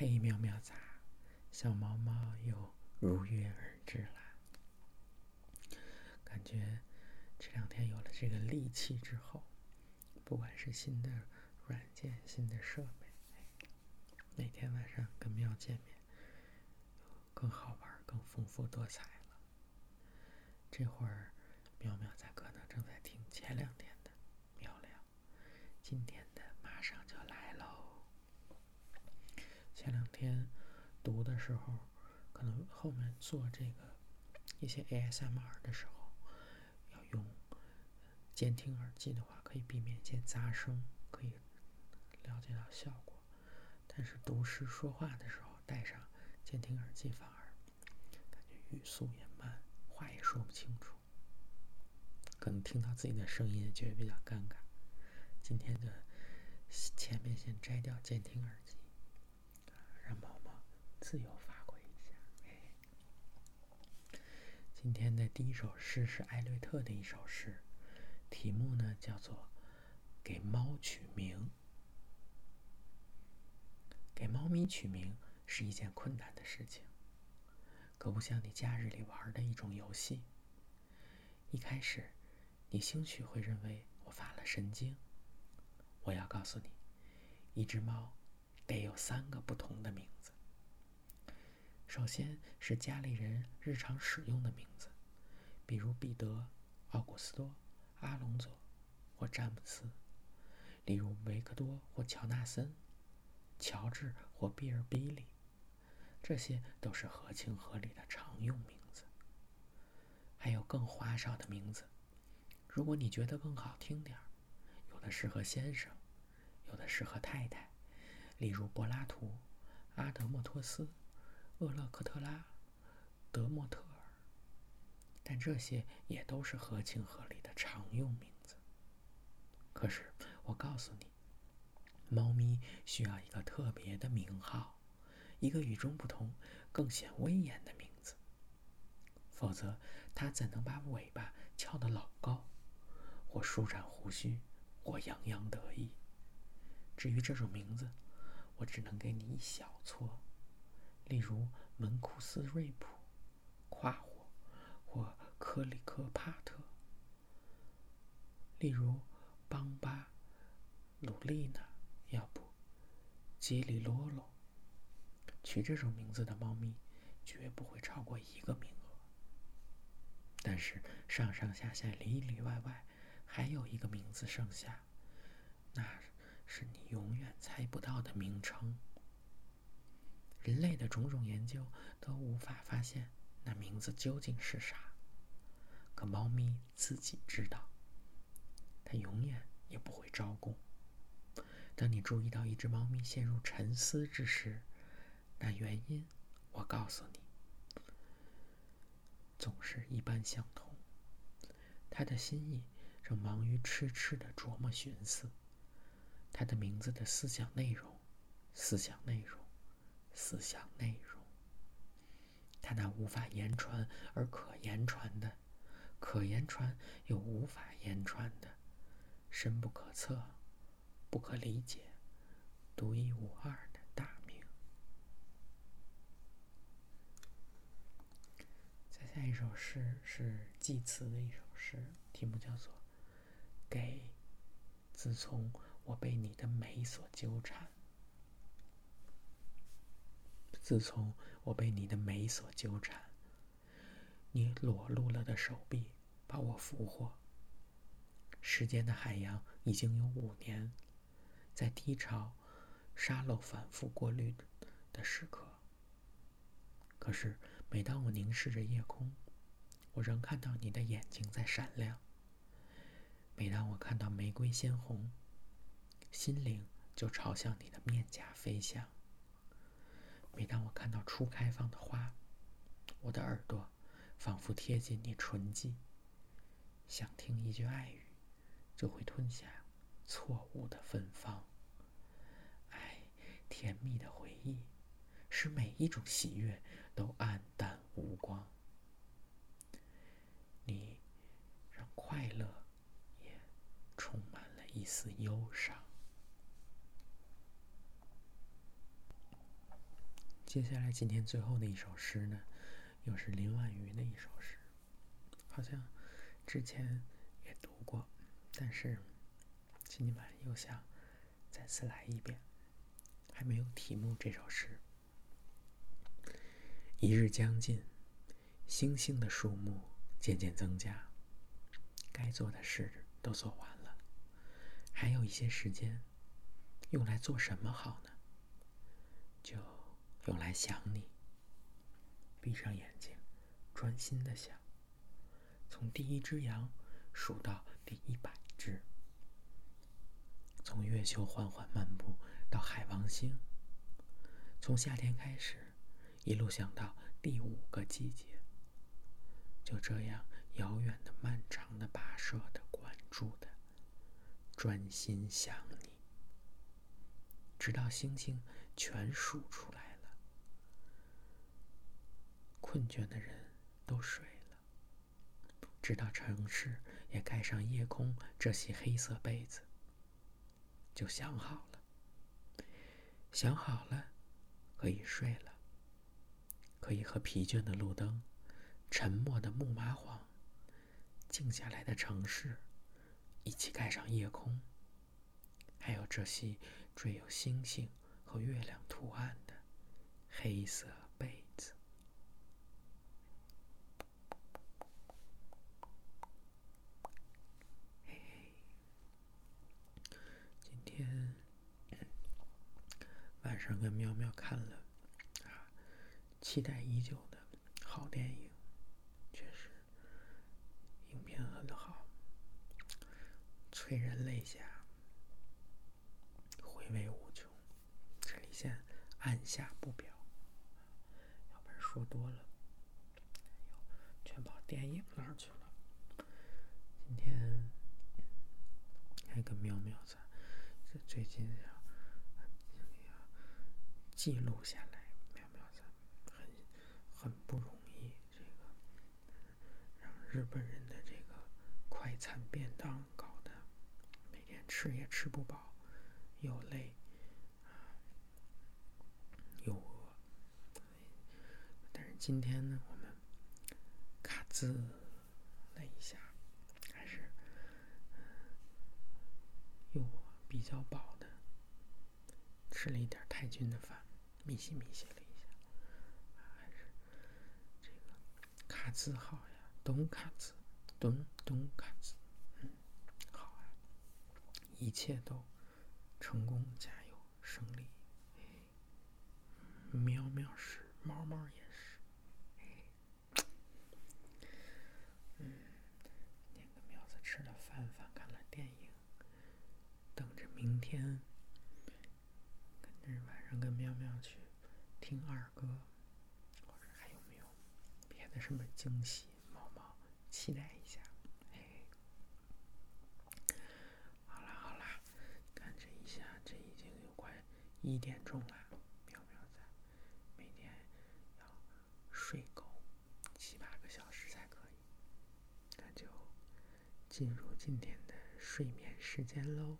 嘿，喵喵杂，小毛毛又如约而至了。感觉这两天有了这个利器之后，不管是新的软件、新的设备，每天晚上跟喵见面，更好玩、更丰富多彩了。这会儿，喵喵在可能正在听前两天的喵聊，今天的马上就来喽。前两天读的时候，可能后面做这个一些 ASMR 的时候，要用监听耳机的话，可以避免一些杂声，可以了解到效果。但是读诗说话的时候，戴上监听耳机反而感觉语速也慢，话也说不清楚，可能听到自己的声音觉得比较尴尬。今天的前面先摘掉监听耳机，自由发挥一下。今天的第一首诗是艾略特的一首诗，题目呢叫做《给猫取名》。给猫咪取名是一件困难的事情，可不像你假日里玩的一种游戏。一开始，你兴许会认为我发了神经。我要告诉你，一只猫得有三个不同。首先是家里人日常使用的名字，比如彼得、奥古斯多、阿隆佐或詹姆斯；例如维克多或乔纳森。乔治或比尔比利，这些都是合情合理的常用名字。还有更花哨的名字，如果你觉得更好听点儿，有的适合先生，有的适合太太。例如柏拉图、阿德莫托斯、厄勒克特拉、德莫特尔。但这些也都是合情合理的常用名字。可是我告诉你。猫咪需要一个特别的名号，一个与众不同、更显威严的名字。否则，它怎能把尾巴翘得老高，或舒展胡须，或洋洋得意？至于这种名字，我只能给你一小撮，例如门库斯瑞普、夸火或科里克帕特；例如邦巴、鲁丽娜。要不，吉里罗罗。取这种名字的猫咪，绝不会超过一个名额。但是上上下下里里外外，还有一个名字剩下，那是你永远猜不到的名称。人类的种种研究都无法发现那名字究竟是啥，可猫咪自己知道，它永远也不会招供。当你注意到一只猫咪陷入沉思之时，那原因，我告诉你，总是一般相同。它的心意正忙于痴痴的琢磨寻思。它的名字的思想内容，思想内容，思想内容。他那无法言传而可言传的，可言传又无法言传的，深不可测。不可理解、独一无二的大名。再下一首诗是祭词的一首诗，题目叫做《给》。自从我被你的美所纠缠，自从我被你的美所纠缠，你裸露了的手臂把我俘获。时间的海洋已经有五年。在低潮、沙漏反复过滤的时刻，可是每当我凝视着夜空，我仍看到你的眼睛在闪亮。每当我看到玫瑰鲜红，心灵就朝向你的面颊飞翔。每当我看到初开放的花，我的耳朵仿佛贴近你唇际，想听一句爱语，就会吞下错误的芬芳。甜蜜的回忆，使每一种喜悦都黯淡无光。你让快乐也充满了一丝忧伤。接下来今天最后的一首诗呢，又是林婉瑜的一首诗，好像之前也读过，但是今天晚上又想再次来一遍，还没有题目这首诗。一日将近，星星的数目渐渐增加，该做的事都做完了，还有一些时间，用来做什么好呢？就用来想你。闭上眼睛，专心的想，从第一只羊数到第一百只，从月球缓缓漫步到海王星，从夏天开始。一路想到第五个季节，就这样遥远的、漫长的、跋涉的、关注的、专心想你，直到星星全数出来，困倦的人都睡了，直到城市也盖上夜空这些黑色被子，就想好了，想好了，可以睡了。可以和疲倦的路灯、沉默的木麻黄、静下来的城市一起盖上夜空，还有这些缀有星星和月亮图案的黑色被子。今天晚上跟喵喵看了啊。期待已久的好电影，确实，影片很好，催人泪下，回味无穷。这里先按下不表，要不然说多了，全跑电影那儿去了。今天还跟喵喵在，最近要记录下来。很很不容易，这个让日本人的这个快餐便当搞得每天吃也吃不饱，又累又饿。但是今天呢，我们卡字了一下，还是又比较饱的，吃了一点太君的饭，密西密西了一下，还是这个。卡兹好呀，东卡兹，东东卡兹，嗯，好啊，一切都成功，加油，胜利！喵喵是，猫猫也是，嗯，今天跟喵子吃了饭饭，看了电影，等着明天，跟着晚上跟喵喵去听二哥。或者还有没有别的什么惊喜？毛毛期待一下。好啦好啦，看这一下，这已经有快一点钟了。喵喵在，每天要睡够七八个小时才可以。那就进入今天的睡眠时间喽。